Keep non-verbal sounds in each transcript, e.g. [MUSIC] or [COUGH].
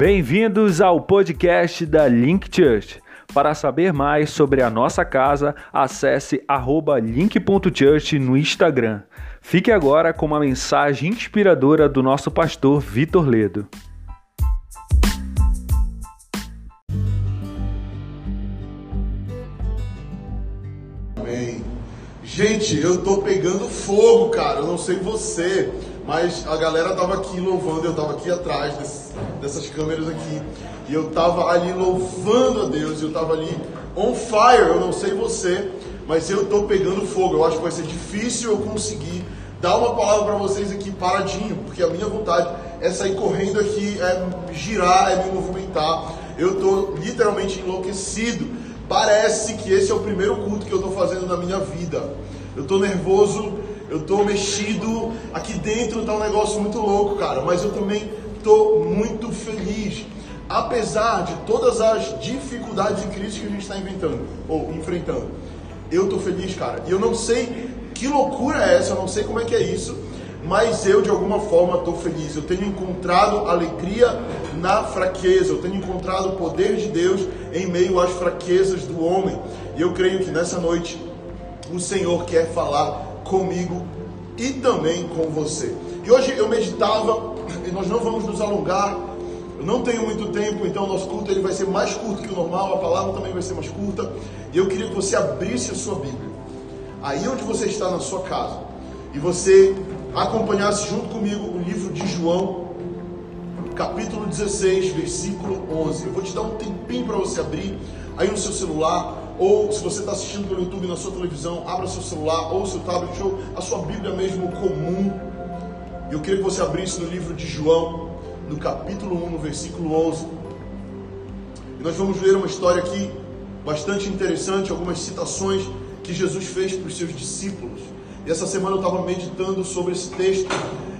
Bem-vindos ao podcast da Link Church. Para saber mais sobre a nossa casa, acesse link.church no Instagram. Fique agora com uma mensagem inspiradora do nosso pastor Vitor Ledo. Amém. Gente, eu tô pegando fogo, cara. Eu não sei você, mas a galera tava aqui louvando, eu tava aqui atrás desse, dessas câmeras aqui. E eu tava ali louvando a Deus, eu tava ali on fire. Eu não sei você, mas eu tô pegando fogo. Eu acho que vai ser difícil eu conseguir dar uma palavra para vocês aqui paradinho, porque a minha vontade é sair correndo aqui, é girar, é me movimentar. Eu tô literalmente enlouquecido. Parece que esse é o primeiro culto que eu estou fazendo na minha vida. Eu estou nervoso, eu estou mexido. Aqui dentro está um negócio muito louco, cara. Mas eu também estou muito feliz. Apesar de todas as dificuldades e crises que a gente está inventando ou enfrentando, eu estou feliz, cara. E eu não sei que loucura é essa, eu não sei como é que é isso mas eu de alguma forma estou feliz. Eu tenho encontrado alegria na fraqueza, eu tenho encontrado o poder de Deus em meio às fraquezas do homem. E eu creio que nessa noite o Senhor quer falar comigo e também com você. E hoje eu meditava, e nós não vamos nos alongar, eu não tenho muito tempo, então o nosso culto ele vai ser mais curto que o normal, a palavra também vai ser mais curta. E eu queria que você abrisse a sua Bíblia. Aí onde você está na sua casa, e você acompanhasse junto comigo o livro de João, capítulo 16, versículo 11. Eu vou te dar um tempinho para você abrir aí no seu celular, ou se você está assistindo pelo YouTube na sua televisão, abra seu celular ou seu tablet ou a sua Bíblia mesmo comum. Eu queria que você abrisse no livro de João, no capítulo 1, no versículo 11. E nós vamos ler uma história aqui bastante interessante, algumas citações que Jesus fez para os seus discípulos. E essa semana eu estava meditando sobre esse texto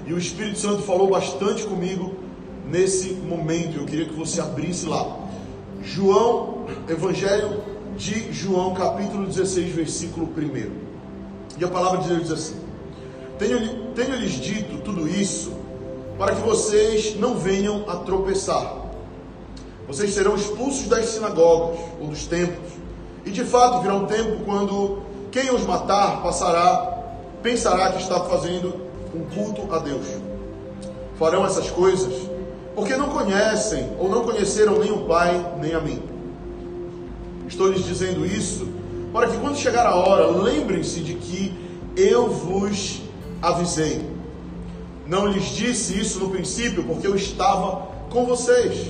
e o Espírito Santo falou bastante comigo nesse momento. Eu queria que você abrisse lá. João, Evangelho de João, capítulo 16, versículo 1. E a palavra de Deus diz assim: tenho, tenho dito tudo isso para que vocês não venham a tropeçar. Vocês serão expulsos das sinagogas ou dos templos. E de fato virá um tempo quando quem os matar passará pensará que está fazendo um culto a Deus. Farão essas coisas porque não conhecem ou não conheceram nem o Pai nem a mim. Estou lhes dizendo isso para que quando chegar a hora, lembrem-se de que eu vos avisei. Não lhes disse isso no princípio porque eu estava com vocês.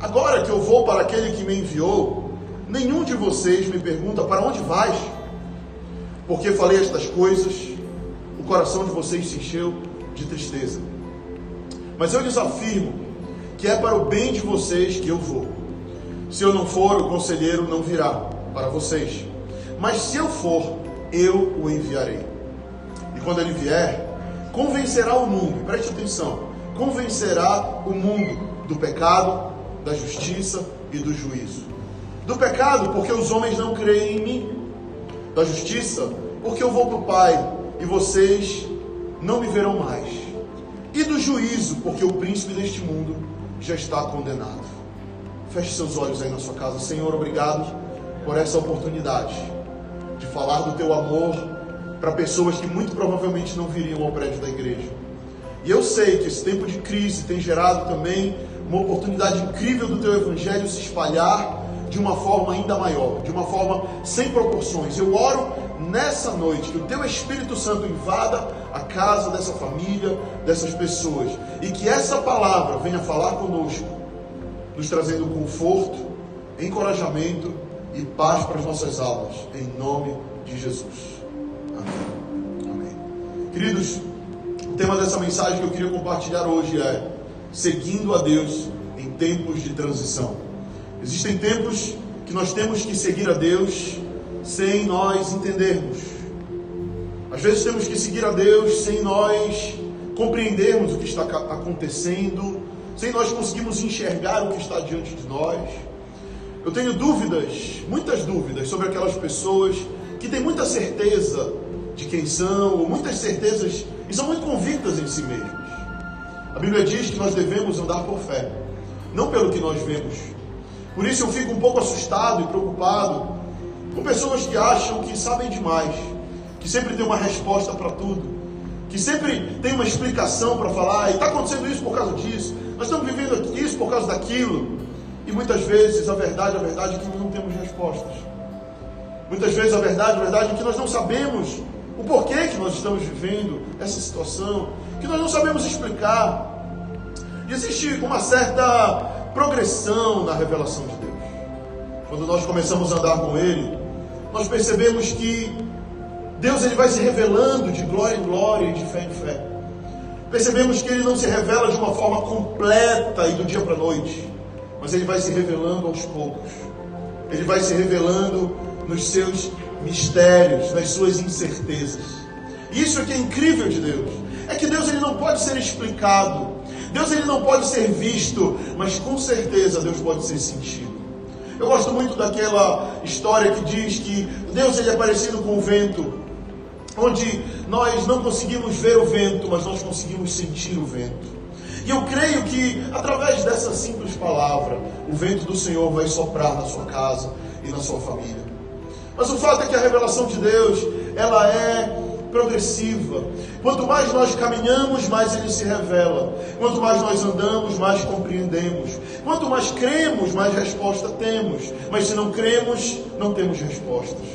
Agora que eu vou para aquele que me enviou, nenhum de vocês me pergunta para onde vais? Porque falei estas coisas coração de vocês se encheu de tristeza. Mas eu lhes afirmo que é para o bem de vocês que eu vou. Se eu não for, o conselheiro não virá para vocês. Mas se eu for, eu o enviarei. E quando ele vier, convencerá o mundo, preste atenção, convencerá o mundo do pecado, da justiça e do juízo. Do pecado, porque os homens não creem em mim. Da justiça, porque eu vou para o Pai e vocês não me verão mais. E do juízo, porque o príncipe deste mundo já está condenado. Feche seus olhos aí na sua casa. Senhor, obrigado por essa oportunidade de falar do teu amor para pessoas que muito provavelmente não viriam ao prédio da igreja. E eu sei que esse tempo de crise tem gerado também uma oportunidade incrível do teu evangelho se espalhar de uma forma ainda maior, de uma forma sem proporções. Eu oro nessa noite que o teu Espírito Santo invada a casa dessa família, dessas pessoas, e que essa palavra venha falar conosco, nos trazendo conforto, encorajamento e paz para as nossas almas, em nome de Jesus. Amém. Amém. Queridos, o tema dessa mensagem que eu queria compartilhar hoje é seguindo a Deus em tempos de transição. Existem tempos que nós temos que seguir a Deus sem nós entendermos. Às vezes temos que seguir a Deus sem nós compreendermos o que está acontecendo, sem nós conseguirmos enxergar o que está diante de nós. Eu tenho dúvidas, muitas dúvidas sobre aquelas pessoas que têm muita certeza de quem são, ou muitas certezas e são muito convictas em si mesmas. A Bíblia diz que nós devemos andar por fé não pelo que nós vemos. Por isso eu fico um pouco assustado e preocupado com pessoas que acham que sabem demais, que sempre tem uma resposta para tudo, que sempre tem uma explicação para falar, e está acontecendo isso por causa disso, nós estamos vivendo isso por causa daquilo. E muitas vezes a verdade, a verdade é que nós não temos respostas. Muitas vezes a verdade, a verdade é que nós não sabemos o porquê que nós estamos vivendo essa situação, que nós não sabemos explicar. E existe uma certa progressão na revelação de Deus. Quando nós começamos a andar com Ele, nós percebemos que Deus ele vai se revelando de glória em glória e de fé em fé. Percebemos que Ele não se revela de uma forma completa e do dia para a noite, mas Ele vai se revelando aos poucos. Ele vai se revelando nos seus mistérios, nas suas incertezas. Isso é que é incrível de Deus. É que Deus ele não pode ser explicado. Deus ele não pode ser visto, mas com certeza Deus pode ser sentido. Eu gosto muito daquela história que diz que Deus ele é parecido com o vento, onde nós não conseguimos ver o vento, mas nós conseguimos sentir o vento. E eu creio que através dessa simples palavra, o vento do Senhor vai soprar na sua casa e na sua família. Mas o fato é que a revelação de Deus, ela é progressiva. Quanto mais nós caminhamos, mais ele se revela. Quanto mais nós andamos, mais compreendemos. Quanto mais cremos, mais resposta temos. Mas se não cremos, não temos respostas.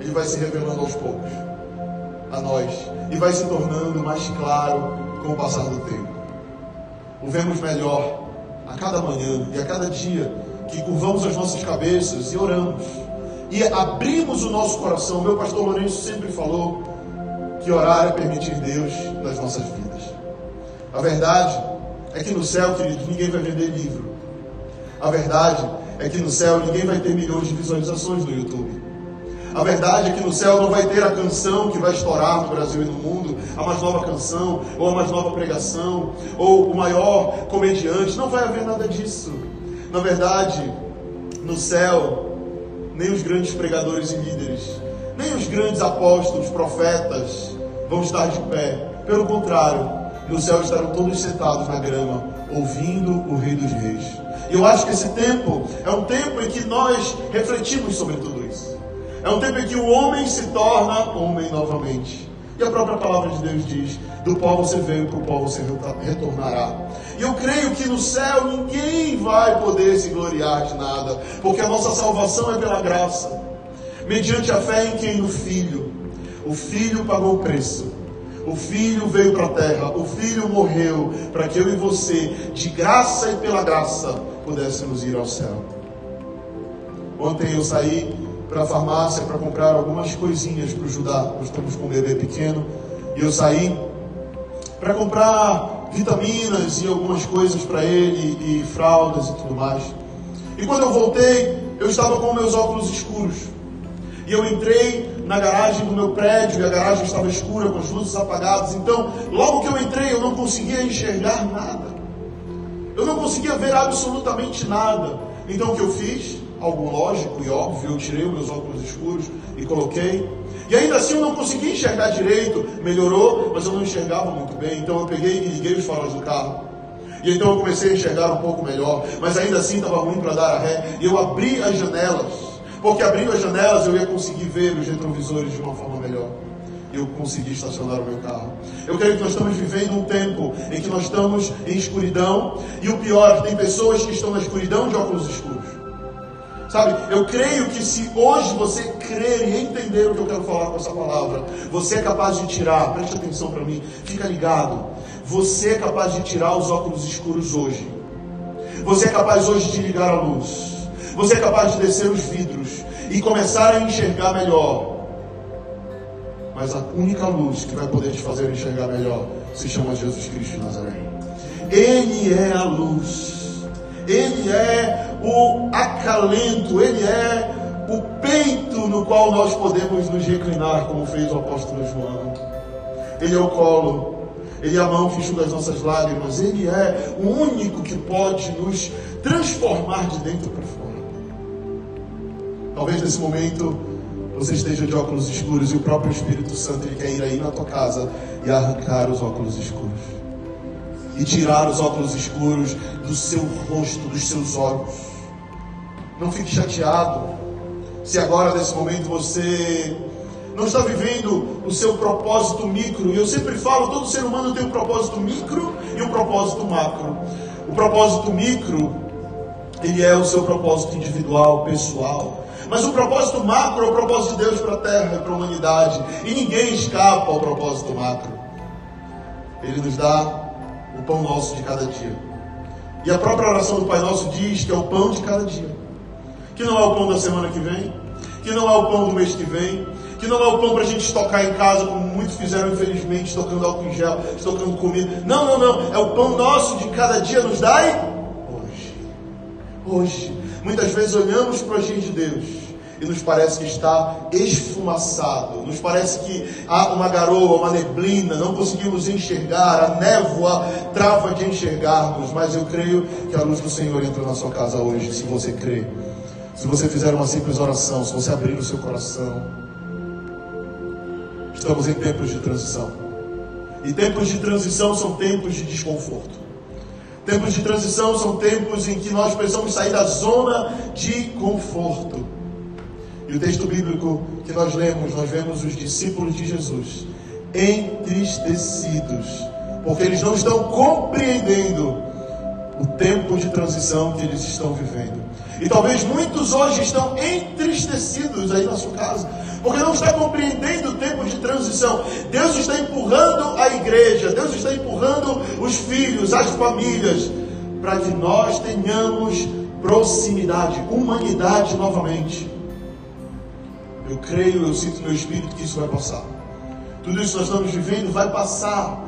Ele vai se revelando aos poucos a nós e vai se tornando mais claro com o passar do tempo. O vemos melhor a cada manhã e a cada dia que curvamos as nossas cabeças e oramos e abrimos o nosso coração. Meu pastor Lourenço sempre falou que orar é permitir Deus nas nossas vidas. A verdade é que no céu, queridos, ninguém vai vender livro. A verdade é que no céu ninguém vai ter milhões de visualizações no YouTube. A verdade é que no céu não vai ter a canção que vai estourar no Brasil e no mundo, a mais nova canção, ou a mais nova pregação, ou o maior comediante. Não vai haver nada disso. Na verdade, no céu, nem os grandes pregadores e líderes, nem os grandes apóstolos, profetas vão estar de pé. Pelo contrário, no céu estarão todos sentados na grama, ouvindo o Rei dos Reis. E eu acho que esse tempo é um tempo em que nós refletimos sobre tudo. É um tempo em que o homem se torna homem novamente. E a própria palavra de Deus diz: do pó você veio, para o pó você retornará. E eu creio que no céu ninguém vai poder se gloriar de nada, porque a nossa salvação é pela graça, mediante a fé em quem? No Filho. O Filho pagou o preço. O Filho veio para a terra, o Filho morreu para que eu e você, de graça e pela graça, pudéssemos ir ao céu. Ontem eu saí para a farmácia para comprar algumas coisinhas para o Judá. Nós estamos com um bebê pequeno. E eu saí para comprar vitaminas e algumas coisas para ele, e fraldas e tudo mais. E quando eu voltei, eu estava com meus óculos escuros. E eu entrei na garagem do meu prédio, e a garagem estava escura, com as luzes apagadas. Então, logo que eu entrei, eu não conseguia enxergar nada. Eu não conseguia ver absolutamente nada. Então, o que eu fiz? Algo lógico e óbvio, eu tirei meus óculos escuros e coloquei e ainda assim eu não conseguia enxergar direito. Melhorou, mas eu não enxergava muito bem. Então eu peguei e liguei os faróis do carro. E então eu comecei a enxergar um pouco melhor. Mas ainda assim estava ruim para dar a ré. E eu abri as janelas. Porque abrindo as janelas eu ia conseguir ver os retrovisores de uma forma melhor. Eu consegui estacionar o meu carro. Eu creio que nós estamos vivendo um tempo em que nós estamos em escuridão. E o pior tem pessoas que estão na escuridão de óculos escuros. Sabe, eu creio que se hoje você crer e entender o que eu quero falar com essa palavra, você é capaz de tirar, preste atenção para mim, fica ligado. Você é capaz de tirar os óculos escuros hoje. Você é capaz hoje de ligar a luz. Você é capaz de descer os vidros e começar a enxergar melhor. Mas a única luz que vai poder te fazer enxergar melhor se chama Jesus Cristo de Nazaré. Ele é a luz. Ele é o acalento, ele é o peito no qual nós podemos nos reclinar, como fez o apóstolo João. Ele é o colo, ele é a mão que enxuga as nossas lágrimas, ele é o único que pode nos transformar de dentro para fora. Talvez nesse momento você esteja de óculos escuros e o próprio Espírito Santo ele quer ir aí na tua casa e arrancar os óculos escuros. e tirar os óculos escuros do seu rosto, dos seus olhos. Não fique chateado se agora, nesse momento, você não está vivendo o seu propósito micro. E eu sempre falo, todo ser humano tem um propósito micro e um propósito macro. O propósito micro, ele é o seu propósito individual, pessoal. Mas o propósito macro é o propósito de Deus para a terra e para a humanidade. E ninguém escapa ao propósito macro. Ele nos dá o pão nosso de cada dia. E a própria oração do Pai Nosso diz que é o pão de cada dia. Que não é o pão da semana que vem, que não é o pão do mês que vem, que não é o pão para a gente estocar em casa, como muitos fizeram, infelizmente, estocando álcool em gel, estocando comida. Não, não, não. É o pão nosso de cada dia nos dai hoje. Hoje. Muitas vezes olhamos para o agir de Deus e nos parece que está esfumaçado, nos parece que há uma garoa, uma neblina, não conseguimos enxergar, a névoa trava de enxergarmos, mas eu creio que a luz do Senhor entra na sua casa hoje, se você crê. Se você fizer uma simples oração, se você abrir o seu coração, estamos em tempos de transição. E tempos de transição são tempos de desconforto. Tempos de transição são tempos em que nós precisamos sair da zona de conforto. E o texto bíblico que nós lemos, nós vemos os discípulos de Jesus entristecidos, porque eles não estão compreendendo o tempo de transição que eles estão vivendo. E talvez muitos hoje estão entristecidos aí na sua casa, porque não está compreendendo o tempo de transição. Deus está empurrando a igreja, Deus está empurrando os filhos, as famílias, para que nós tenhamos proximidade, humanidade novamente. Eu creio, eu sinto no meu espírito que isso vai passar. Tudo isso que nós estamos vivendo vai passar.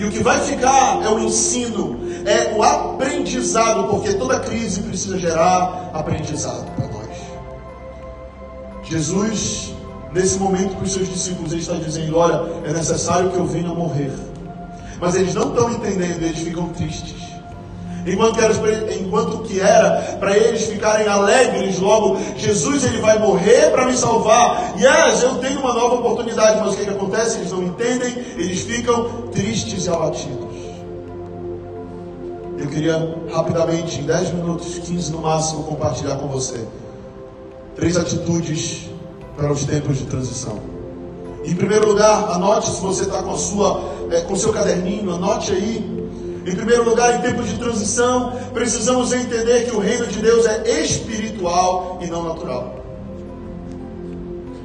E o que vai ficar é o ensino, é o aprendizado, porque toda crise precisa gerar aprendizado para nós. Jesus Nesse momento, para os seus discípulos, ele está dizendo: Olha, é necessário que eu venha morrer. Mas eles não estão entendendo, eles ficam tristes. Enquanto que era, que era para eles ficarem alegres logo, Jesus ele vai morrer para me salvar. Yes, eu tenho uma nova oportunidade, mas o que, que acontece? Eles não entendem, eles ficam tristes e abatidos. Eu queria rapidamente, em 10 minutos, 15 no máximo, compartilhar com você três atitudes para os tempos de transição. Em primeiro lugar, anote se você está com a sua, é, com seu caderninho, anote aí. Em primeiro lugar, em tempos de transição, precisamos entender que o reino de Deus é espiritual e não natural.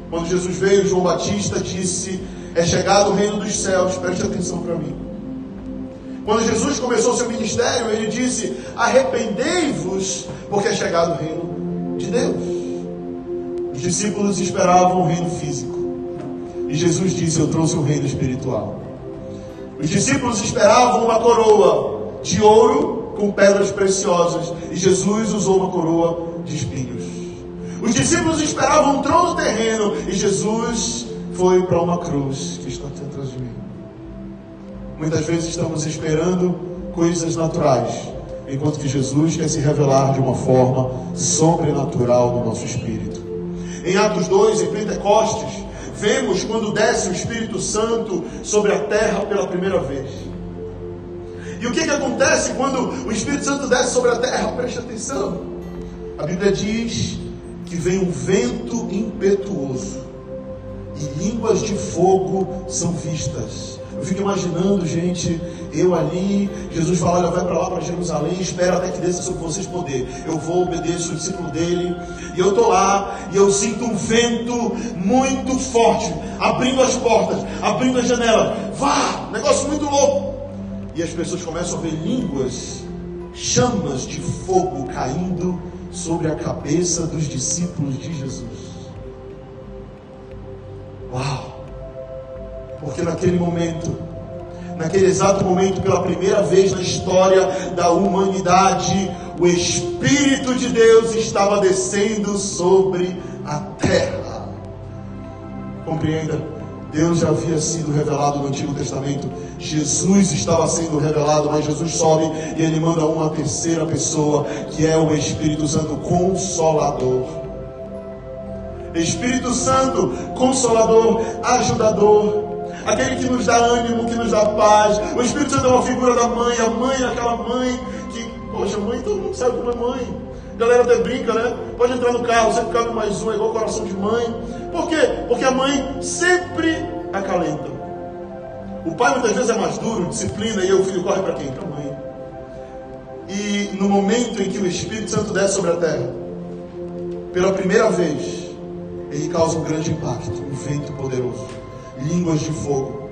Quando Jesus veio, João Batista disse: É chegado o reino dos céus, preste atenção para mim. Quando Jesus começou seu ministério, ele disse: Arrependei-vos, porque é chegado o reino de Deus. Os discípulos esperavam o reino físico. E Jesus disse: Eu trouxe o reino espiritual. Os discípulos esperavam uma coroa de ouro com pedras preciosas. E Jesus usou uma coroa de espinhos. Os discípulos esperavam um trono terreno. E Jesus foi para uma cruz que está atrás de mim. Muitas vezes estamos esperando coisas naturais, enquanto que Jesus quer se revelar de uma forma sobrenatural no nosso espírito. Em Atos 2, em Pentecostes, vemos quando desce o Espírito Santo sobre a terra pela primeira vez. E o que, que acontece quando o Espírito Santo desce sobre a terra? Preste atenção. A Bíblia diz que vem um vento impetuoso e línguas de fogo são vistas. Fico imaginando, gente, eu ali, Jesus fala, olha, vai para lá, para Jerusalém, espera até que desça sobre vocês poder. Eu vou, obedeço o discípulo dele, e eu estou lá, e eu sinto um vento muito forte, abrindo as portas, abrindo as janelas. Vá! Negócio muito louco. E as pessoas começam a ver línguas, chamas de fogo caindo sobre a cabeça dos discípulos de Jesus. Uau! Porque naquele momento, naquele exato momento, pela primeira vez na história da humanidade, o Espírito de Deus estava descendo sobre a terra. Compreenda? Deus já havia sido revelado no Antigo Testamento. Jesus estava sendo revelado, mas Jesus sobe e ele manda uma terceira pessoa, que é o Espírito Santo Consolador. Espírito Santo, Consolador, Ajudador, aquele que nos dá ânimo, que nos dá paz. O Espírito Santo é uma figura da mãe, a mãe é aquela mãe que, poxa, mãe, todo mundo sabe como é mãe. A galera até brinca, né? Pode entrar no carro, sempre cabe mais um, é igual coração de mãe. Por quê? Porque a mãe sempre acalenta. O pai muitas vezes é mais duro, disciplina, e o filho corre para quem? Para a mãe. E no momento em que o Espírito Santo desce sobre a terra, pela primeira vez, ele causa um grande impacto, um vento poderoso, línguas de fogo.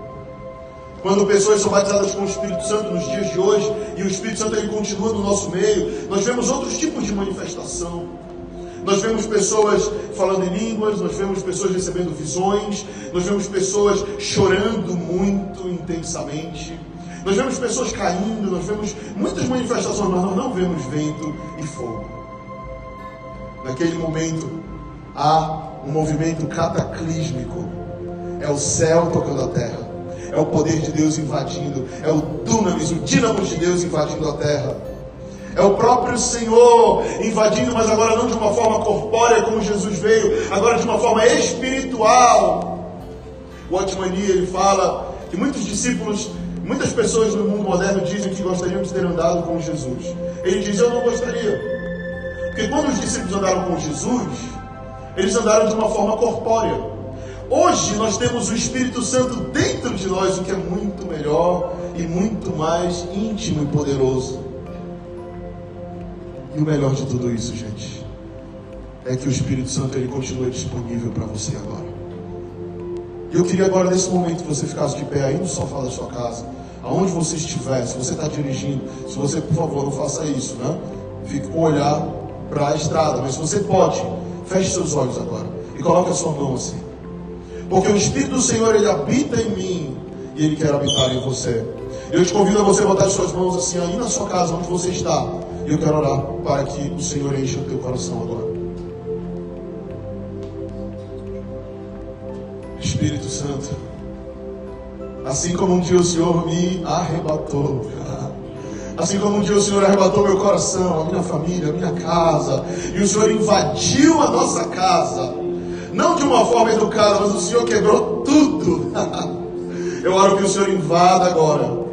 Quando pessoas são batizadas com o Espírito Santo nos dias de hoje, e o Espírito Santo ele continua no nosso meio, nós vemos outros tipos de manifestação. Nós vemos pessoas falando em línguas, nós vemos pessoas recebendo visões, nós vemos pessoas chorando muito intensamente, nós vemos pessoas caindo, nós vemos muitas manifestações, mas nós não vemos vento e fogo. Naquele momento, há um movimento cataclísmico. É o céu tocando a terra. É o poder de Deus invadindo. É o dunamis, o dínamo de Deus invadindo a terra. É o próprio Senhor invadindo, mas agora não de uma forma corpórea como Jesus veio, agora de uma forma espiritual. O Otmani ele fala que muitos discípulos, muitas pessoas no mundo moderno dizem que gostariam de ter andado com Jesus. Ele diz: Eu não gostaria. Porque quando os discípulos andaram com Jesus, eles andaram de uma forma corpórea. Hoje nós temos o Espírito Santo dentro de nós, o que é muito melhor e muito mais íntimo e poderoso. E o melhor de tudo isso, gente, é que o Espírito Santo ele continua disponível para você agora. Eu queria agora, nesse momento, que você ficasse de pé aí no sofá da sua casa, aonde você estiver, se você está dirigindo, se você, por favor, não faça isso, né? Fique com o olhar para a estrada, mas se você pode, Feche seus olhos agora e coloque a sua mão assim. Porque o Espírito do Senhor, ele habita em mim e ele quer habitar em você. Eu te convido a você botar as suas mãos assim aí na sua casa, onde você está. E eu quero orar para que o Senhor encha o teu coração agora. Espírito Santo, assim como um dia o Senhor me arrebatou. [LAUGHS] Assim como um dia o Senhor arrebatou meu coração, a minha família, a minha casa, e o Senhor invadiu a nossa casa, não de uma forma educada, mas o Senhor quebrou tudo. [LAUGHS] Eu oro que o Senhor invada agora.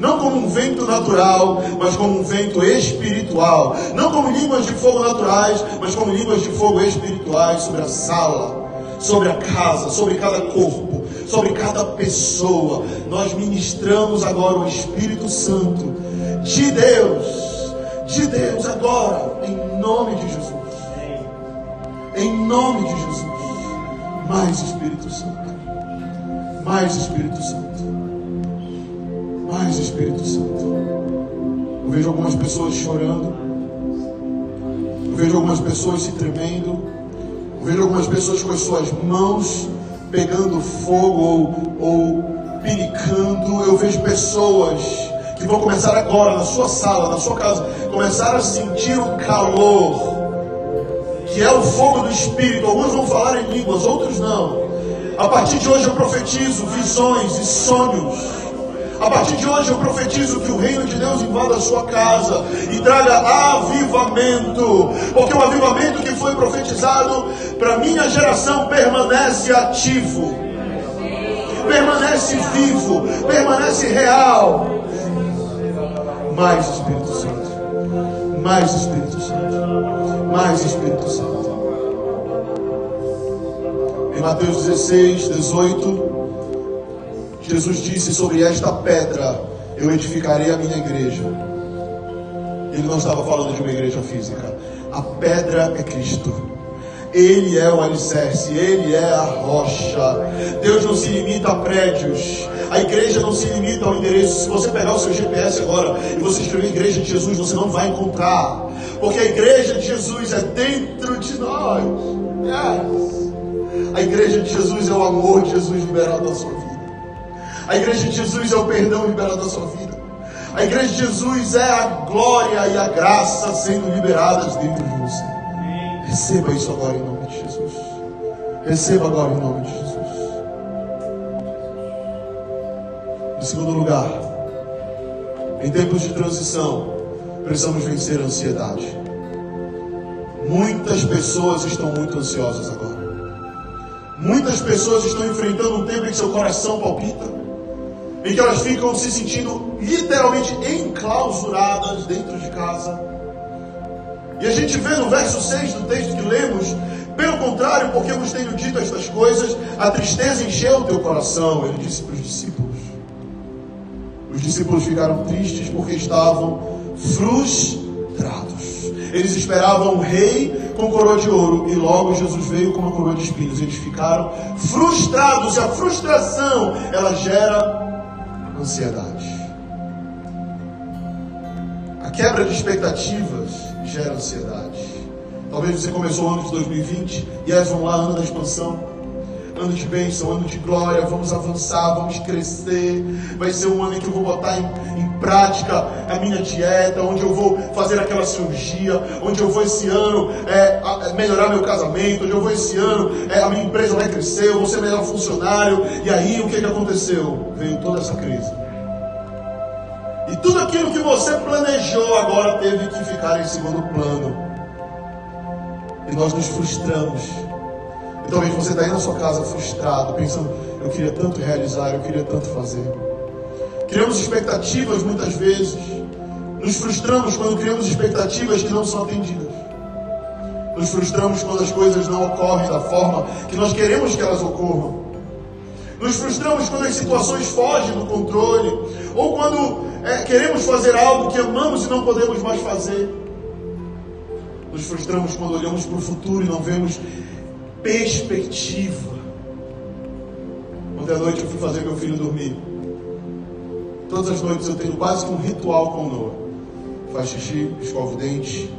Não como um vento natural, mas como um vento espiritual. Não como línguas de fogo naturais, mas como línguas de fogo espirituais sobre a sala, sobre a casa, sobre cada corpo, sobre cada pessoa. Nós ministramos agora o Espírito Santo de Deus, de Deus agora, em nome de Jesus. Em nome de Jesus. Mais Espírito Santo. Mais Espírito Santo. Mais Espírito Santo. Eu vejo algumas pessoas chorando. Eu vejo algumas pessoas se tremendo. Eu vejo algumas pessoas com as suas mãos pegando fogo ou, ou pinicando. Eu vejo pessoas que vão começar agora na sua sala, na sua casa, começar a sentir o calor, que é o fogo do Espírito. Alguns vão falar em línguas, outros não. A partir de hoje eu profetizo visões e sonhos. A partir de hoje eu profetizo que o reino de Deus invada a sua casa e traga avivamento, porque o avivamento que foi profetizado para minha geração permanece ativo, permanece vivo, permanece real mais Espírito Santo. Mais Espírito. Mais Espírito Santo. Em Mateus 16, 18, Jesus disse sobre esta pedra eu edificarei a minha igreja. Ele não estava falando de uma igreja física. A pedra é Cristo. Ele é o alicerce, Ele é a rocha. Deus não se limita a prédios, a igreja não se limita ao endereço. Se você pegar o seu GPS agora e você escrever Igreja de Jesus, você não vai encontrar, porque a igreja de Jesus é dentro de nós. Yes. A igreja de Jesus é o amor de Jesus liberado da sua vida. A igreja de Jesus é o perdão liberado da sua vida. A igreja de Jesus é a glória e a graça sendo liberadas dentro de você. Receba isso agora em nome de Jesus. Receba agora em nome de Jesus. Em segundo lugar, em tempos de transição, precisamos vencer a ansiedade. Muitas pessoas estão muito ansiosas agora. Muitas pessoas estão enfrentando um tempo em que seu coração palpita, em que elas ficam se sentindo literalmente enclausuradas dentro de casa. E a gente vê no verso 6 do texto que lemos, pelo contrário, porque vos tenho dito estas coisas, a tristeza encheu o teu coração. Ele disse para os discípulos. Os discípulos ficaram tristes porque estavam frustrados. Eles esperavam um rei com coroa de ouro e logo Jesus veio com uma coroa de espinhos. Eles ficaram frustrados e a frustração ela gera ansiedade. A quebra de expectativas gera ansiedade. Talvez você começou o ano de 2020 e és vamos lá, ano da expansão ano de bênção, ano de glória, vamos avançar, vamos crescer. Vai ser um ano em que eu vou botar em, em prática a minha dieta, onde eu vou fazer aquela cirurgia, onde eu vou esse ano é, a, melhorar meu casamento, onde eu vou esse ano é, a minha empresa vai crescer, eu vou ser melhor funcionário. E aí o que, que aconteceu? Veio toda essa crise. E tudo aquilo que você planejou agora teve que ficar em segundo plano. E nós nos frustramos talvez você está aí na sua casa frustrado, pensando, eu queria tanto realizar, eu queria tanto fazer. Criamos expectativas muitas vezes. Nos frustramos quando criamos expectativas que não são atendidas. Nos frustramos quando as coisas não ocorrem da forma que nós queremos que elas ocorram. Nos frustramos quando as situações fogem do controle. Ou quando é, queremos fazer algo que amamos e não podemos mais fazer. Nos frustramos quando olhamos para o futuro e não vemos perspectiva. Ontem à noite eu fui fazer meu filho dormir. Todas as noites eu tenho quase que um ritual com o Noah. Faz xixi, escova o dente.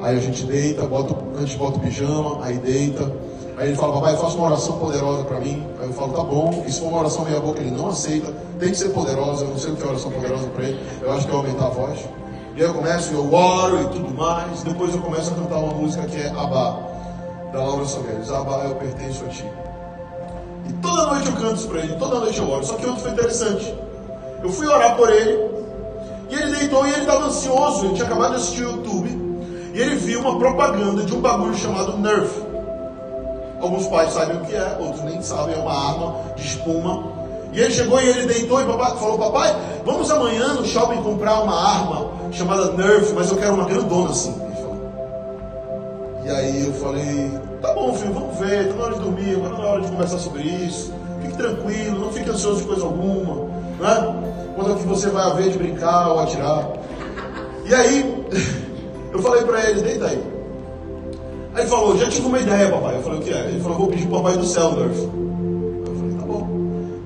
Aí a gente deita, bota, antes bota o pijama, aí deita. Aí ele fala, papai, faça uma oração poderosa para mim. Aí eu falo, tá bom. E se for uma oração meia boca, ele não aceita. Tem que ser poderosa. Eu não sei o que é oração poderosa para ele. Eu acho que é aumentar a voz. E aí eu começo, eu oro e tudo mais. Depois eu começo a cantar uma música que é Abá da Laura Sogueres, Abba, eu pertenço a ti. E toda noite eu canto isso para ele, toda noite eu oro. Só que ontem foi interessante. Eu fui orar por ele, e ele deitou e ele estava ansioso. Ele tinha acabado de assistir o YouTube, e ele viu uma propaganda de um bagulho chamado Nerf. Alguns pais sabem o que é, outros nem sabem, é uma arma de espuma. E ele chegou e ele deitou e papai, falou: Papai, vamos amanhã no shopping comprar uma arma chamada Nerf, mas eu quero uma grandona assim. E aí eu falei, tá bom filho, vamos ver, está na hora de dormir, não é hora de conversar sobre isso. Fique tranquilo, não fique ansioso de coisa alguma. Né? Quando é que você vai haver de brincar ou atirar. E aí, [LAUGHS] eu falei para ele, deita aí. Aí ele falou, já tive uma ideia, papai. Eu falei, o que é? Ele falou, vou pedir pro papai do céu, Nerf. Eu falei, tá bom.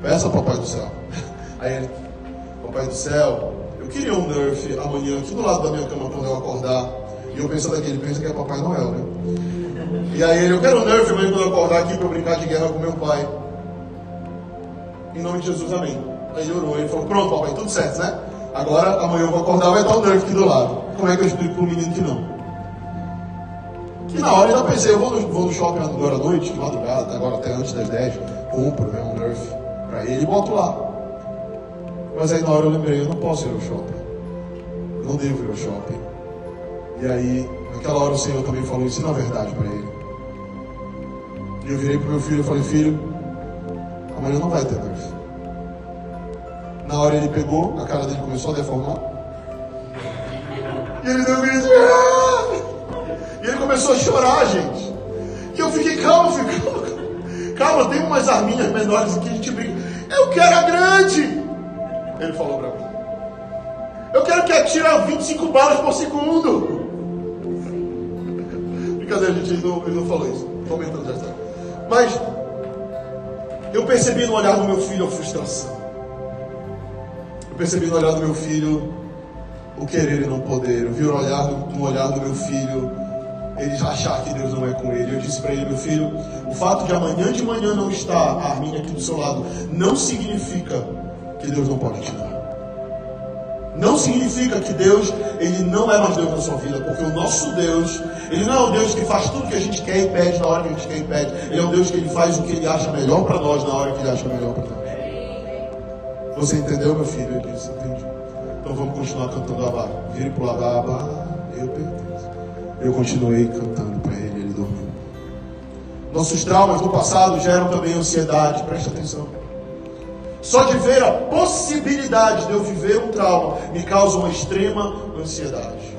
Peça papai do céu. [LAUGHS] Aí ele, papai do céu, eu queria um Nerf amanhã aqui do lado da minha cama quando eu acordar. E eu pensando aqui, ele pensa que é Papai Noel, né? E aí ele, eu quero um Nerf amanhã quando eu acordar aqui para brincar de guerra com meu pai. Em nome de Jesus, amém. Aí ele orou, ele falou, pronto, papai, tudo certo, né? Agora, amanhã eu vou acordar, vai estar o Nerf aqui do lado. Como é que eu explico para o menino que não? Que na hora eu ainda pensei, eu vou no, vou no shopping agora à noite, de madrugada, agora até antes das 10, compro né, um Nerf para ele e boto lá. Mas aí na hora eu lembrei, eu não posso ir ao shopping. Não devo ir ao shopping. E aí, naquela hora o Senhor também falou, ensina a verdade para ele. E eu virei pro meu filho e falei, filho, amanhã não vai ter Nerf. Na hora ele pegou, a cara dele começou a deformar. E ele deu um grito. E ele começou a chorar, gente. E eu fiquei, calma, filho, calma. Calma, tem umas arminhas menores aqui, a gente brinca. Eu quero a grande. Ele falou para mim. Eu quero que atire 25 balas por segundo. Ele não, ele não falou isso. Estou aumentando já está. Mas eu percebi no olhar do meu filho a frustração. Eu percebi no olhar do meu filho o querer e não poder. Eu vi no olhar no olhar do meu filho ele achar que Deus não é com ele. Eu disse para ele, meu filho, o fato de amanhã de manhã não estar a Arminha aqui do seu lado não significa que Deus não pode te dar. Não significa que Deus, ele não é mais Deus na sua vida, porque o nosso Deus, ele não é o Deus que faz tudo que a gente quer e pede na hora que a gente quer e pede. Ele é o Deus que ele faz o que ele acha melhor para nós na hora que ele acha melhor para nós. Você entendeu, meu filho? Ele disse, entendi. Então vamos continuar cantando Abá. Vire pro Abá, Abá, eu pertenço. Eu continuei cantando para ele, ele dormiu. Nossos traumas do passado geram também ansiedade, preste atenção. Só de ver a possibilidade de eu viver um trauma me causa uma extrema ansiedade.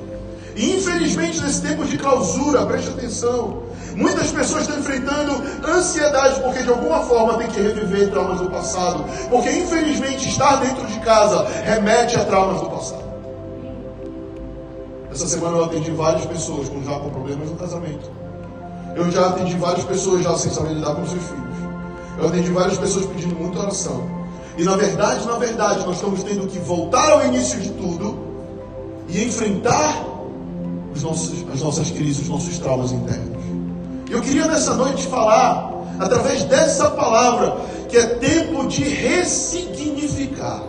E infelizmente, nesse tempo de clausura, preste atenção, muitas pessoas estão enfrentando ansiedade porque de alguma forma tem que reviver traumas do passado. Porque infelizmente estar dentro de casa remete a traumas do passado. Essa semana eu atendi várias pessoas com, já com problemas no casamento. Eu já atendi várias pessoas já sem saber lidar com seus filhos. Eu atendi várias pessoas pedindo muita oração. E na verdade, na verdade, nós estamos tendo que voltar ao início de tudo e enfrentar os nossos, as nossas crises, os nossos traumas internos. Eu queria nessa noite falar, através dessa palavra, que é tempo de ressignificar.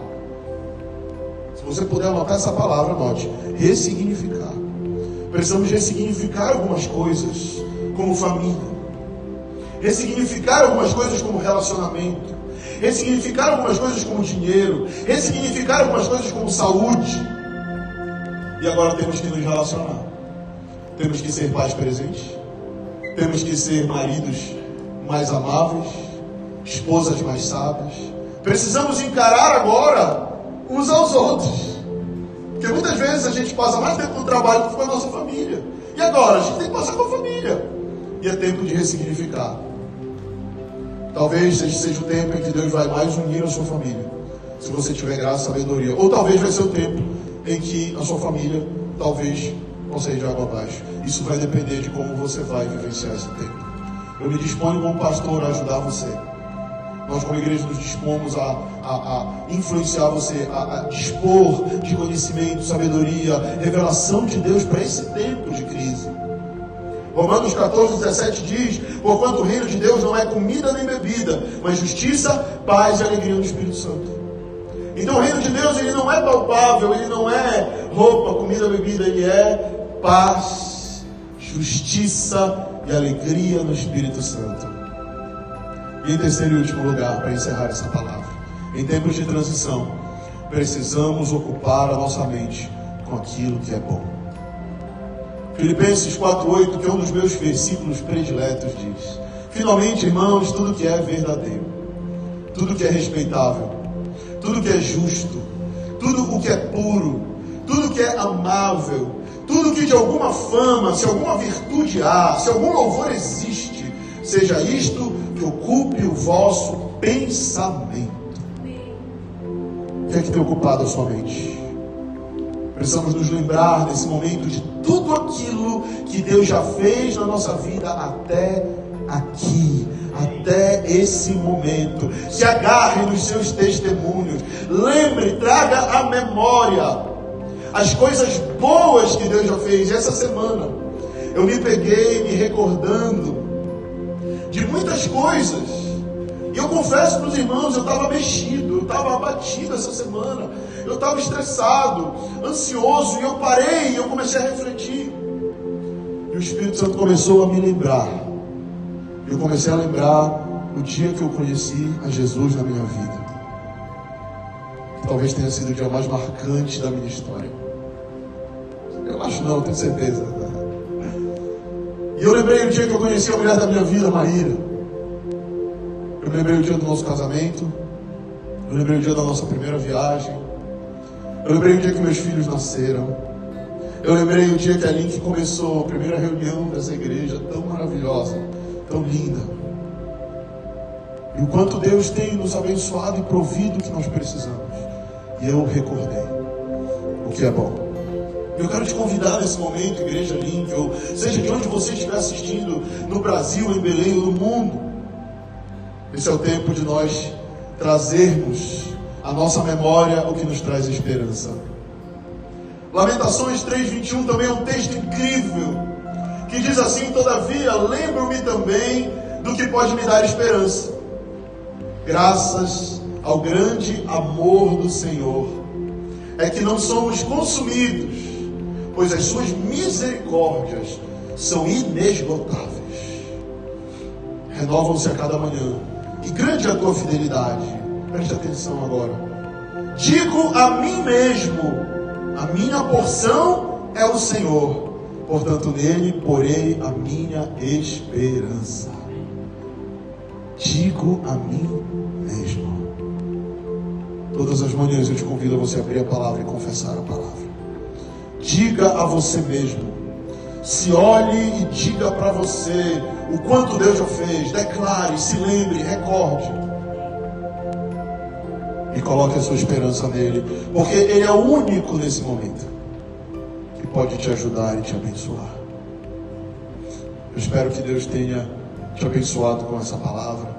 Se você puder anotar essa palavra, anote: ressignificar. Precisamos ressignificar algumas coisas, como família, ressignificar algumas coisas como relacionamento, ressignificar algumas coisas como dinheiro, ressignificar algumas coisas como saúde. E agora temos que nos relacionar. Temos que ser pais presentes. Temos que ser maridos mais amáveis, esposas mais sábias. Precisamos encarar agora uns aos outros. Porque muitas vezes a gente passa mais tempo no trabalho do que com a nossa família. E agora? A gente tem que passar com a família. E é tempo de ressignificar. Talvez seja o tempo em que Deus vai mais unir a sua família. Se você tiver graça e sabedoria. Ou talvez vai ser o tempo em que a sua família talvez possa ir de água abaixo. Isso vai depender de como você vai vivenciar esse tempo. Eu me disponho como pastor a ajudar você. Nós, como igreja, nos dispomos a, a, a influenciar você, a, a, dispor de conhecimento, sabedoria, revelação de Deus para esse tempo de crise. Romanos 14, 17 diz: Porquanto o reino de Deus não é comida nem bebida, mas justiça, paz e alegria no Espírito Santo. Então o reino de Deus ele não é palpável, ele não é roupa, comida, bebida, ele é paz, justiça e alegria no Espírito Santo. E em terceiro e último lugar, para encerrar essa palavra, em tempos de transição, precisamos ocupar a nossa mente com aquilo que é bom. Filipenses 4,8, que é um dos meus versículos prediletos, diz: Finalmente, irmãos, tudo que é verdadeiro, tudo que é respeitável, tudo que é justo, tudo o que é puro, tudo que é amável, tudo que de alguma fama, se alguma virtude há, se algum louvor existe, seja isto que ocupe o vosso pensamento. O que é que tem ocupado a sua mente? Precisamos nos lembrar nesse momento de tudo aquilo que Deus já fez na nossa vida até aqui, até esse momento. Se agarre nos seus testemunhos. Lembre, traga a memória as coisas boas que Deus já fez. essa semana eu me peguei me recordando de muitas coisas. E eu confesso para os irmãos, eu estava mexido, eu estava abatido essa semana, eu estava estressado, ansioso, e eu parei e eu comecei a refletir. E o Espírito Santo começou a me lembrar. Eu comecei a lembrar o dia que eu conheci a Jesus na minha vida. Que talvez tenha sido o dia mais marcante da minha história. Eu acho não, tenho certeza. E eu lembrei o dia que eu conheci a mulher da minha vida, Maíra. Eu lembrei o dia do nosso casamento. Eu lembrei o dia da nossa primeira viagem. Eu lembrei o dia que meus filhos nasceram. Eu lembrei o dia que a Link começou a primeira reunião dessa igreja tão maravilhosa, tão linda. E o quanto Deus tem nos abençoado e provido o que nós precisamos. E eu recordei o que é bom. Eu quero te convidar nesse momento, Igreja Link, ou seja de onde você estiver assistindo, no Brasil, em Belém ou no mundo. Esse é o tempo de nós trazermos à nossa memória o que nos traz esperança. Lamentações 3:21 também é um texto incrível que diz assim: Todavia, lembro-me também do que pode me dar esperança. Graças ao grande amor do Senhor, é que não somos consumidos pois as suas misericórdias são inesgotáveis. Renovam-se a cada manhã. E grande é a tua fidelidade. Preste atenção agora. Digo a mim mesmo: a minha porção é o Senhor, portanto nele porei a minha esperança. digo a mim mesmo. Todas as manhãs eu te convido a você abrir a palavra e confessar a palavra. Diga a você mesmo. Se olhe e diga para você o quanto Deus já fez. Declare, se lembre, recorde. E coloque a sua esperança nele. Porque Ele é o único nesse momento que pode te ajudar e te abençoar. Eu espero que Deus tenha te abençoado com essa palavra.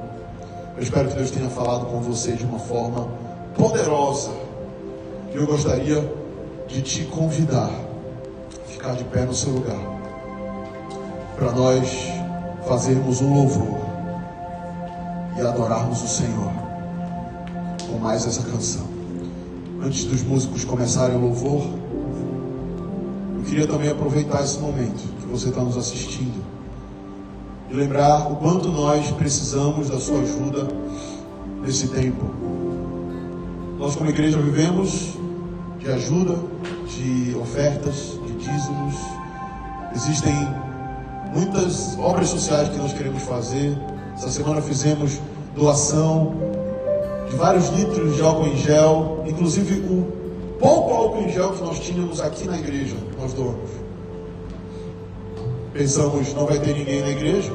Eu espero que Deus tenha falado com você de uma forma poderosa. E eu gostaria de te convidar a ficar de pé no seu lugar. Para nós fazermos um louvor e adorarmos o Senhor com mais essa canção. Antes dos músicos começarem o louvor, eu queria também aproveitar esse momento que você está nos assistindo e lembrar o quanto nós precisamos da sua ajuda nesse tempo. Nós, como igreja, vivemos de ajuda, de ofertas, de dízimos. Existem muitas obras sociais que nós queremos fazer. Essa semana fizemos doação vários litros de álcool em gel, inclusive o pouco álcool em gel que nós tínhamos aqui na igreja, nós doamos. Pensamos, não vai ter ninguém na igreja,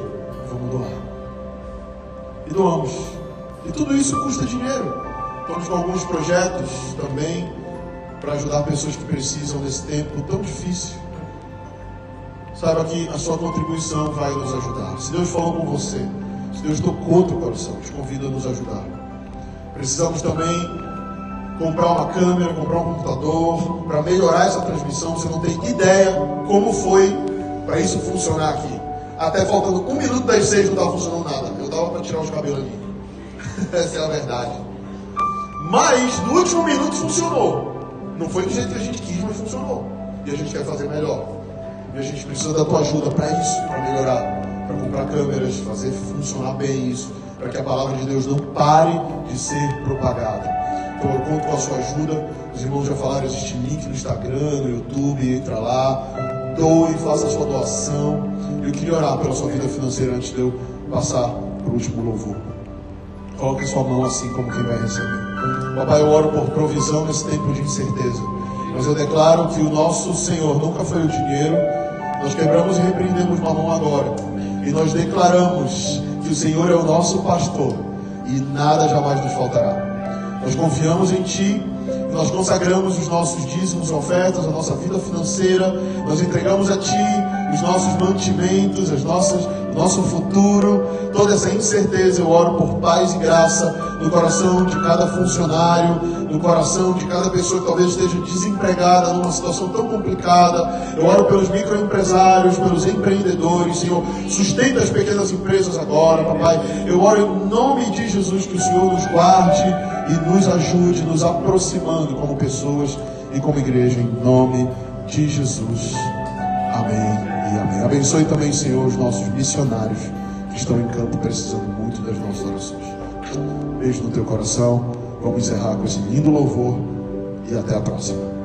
vamos doar. E doamos. E tudo isso custa dinheiro. Estamos com alguns projetos também para ajudar pessoas que precisam nesse tempo tão difícil. Saiba que a sua contribuição vai nos ajudar. Se Deus falou com você, se Deus tocou teu coração, te convido a nos ajudar. Precisamos também comprar uma câmera, comprar um computador para melhorar essa transmissão. Você não tem ideia como foi para isso funcionar aqui. Até faltando um minuto das seis não estava funcionando nada. Eu dava para tirar os cabelos ali. [LAUGHS] Essa é a verdade. Mas no último minuto funcionou. Não foi do jeito que a gente quis, mas funcionou. E a gente quer fazer melhor. E a gente precisa da tua ajuda para isso, para melhorar, para comprar câmeras, fazer funcionar bem isso, para que a palavra de Deus não pare de ser propagada. Então eu conto com a sua ajuda. Os irmãos já falaram, existe link no Instagram, no YouTube, entra lá, doe, faça a sua doação. Eu queria orar pela sua vida financeira antes de eu passar para o último louvor. Coloque sua mão assim como quem vai receber. Papai, eu oro por provisão nesse tempo de incerteza. Mas eu declaro que o nosso Senhor nunca foi o dinheiro. Nós quebramos e repreendemos mão agora. E nós declaramos que o Senhor é o nosso pastor e nada jamais nos faltará. Nós confiamos em Ti nós consagramos os nossos dízimos, ofertas, a nossa vida financeira, nós entregamos a Ti os nossos mantimentos, as nossas, nosso futuro, toda essa incerteza. Eu oro por paz e graça no coração de cada funcionário, no coração de cada pessoa que talvez esteja desempregada numa situação tão complicada. Eu oro pelos microempresários, pelos empreendedores, Senhor. Sustenta as pequenas empresas agora, papai. Eu oro em nome de Jesus que o Senhor nos guarde e nos ajude, nos aproximando como pessoas e como igreja, em nome de Jesus. Amém. Abençoe também, Senhor, os nossos missionários que estão em campo precisando muito das nossas orações. Beijo no teu coração. Vamos encerrar com esse lindo louvor e até a próxima.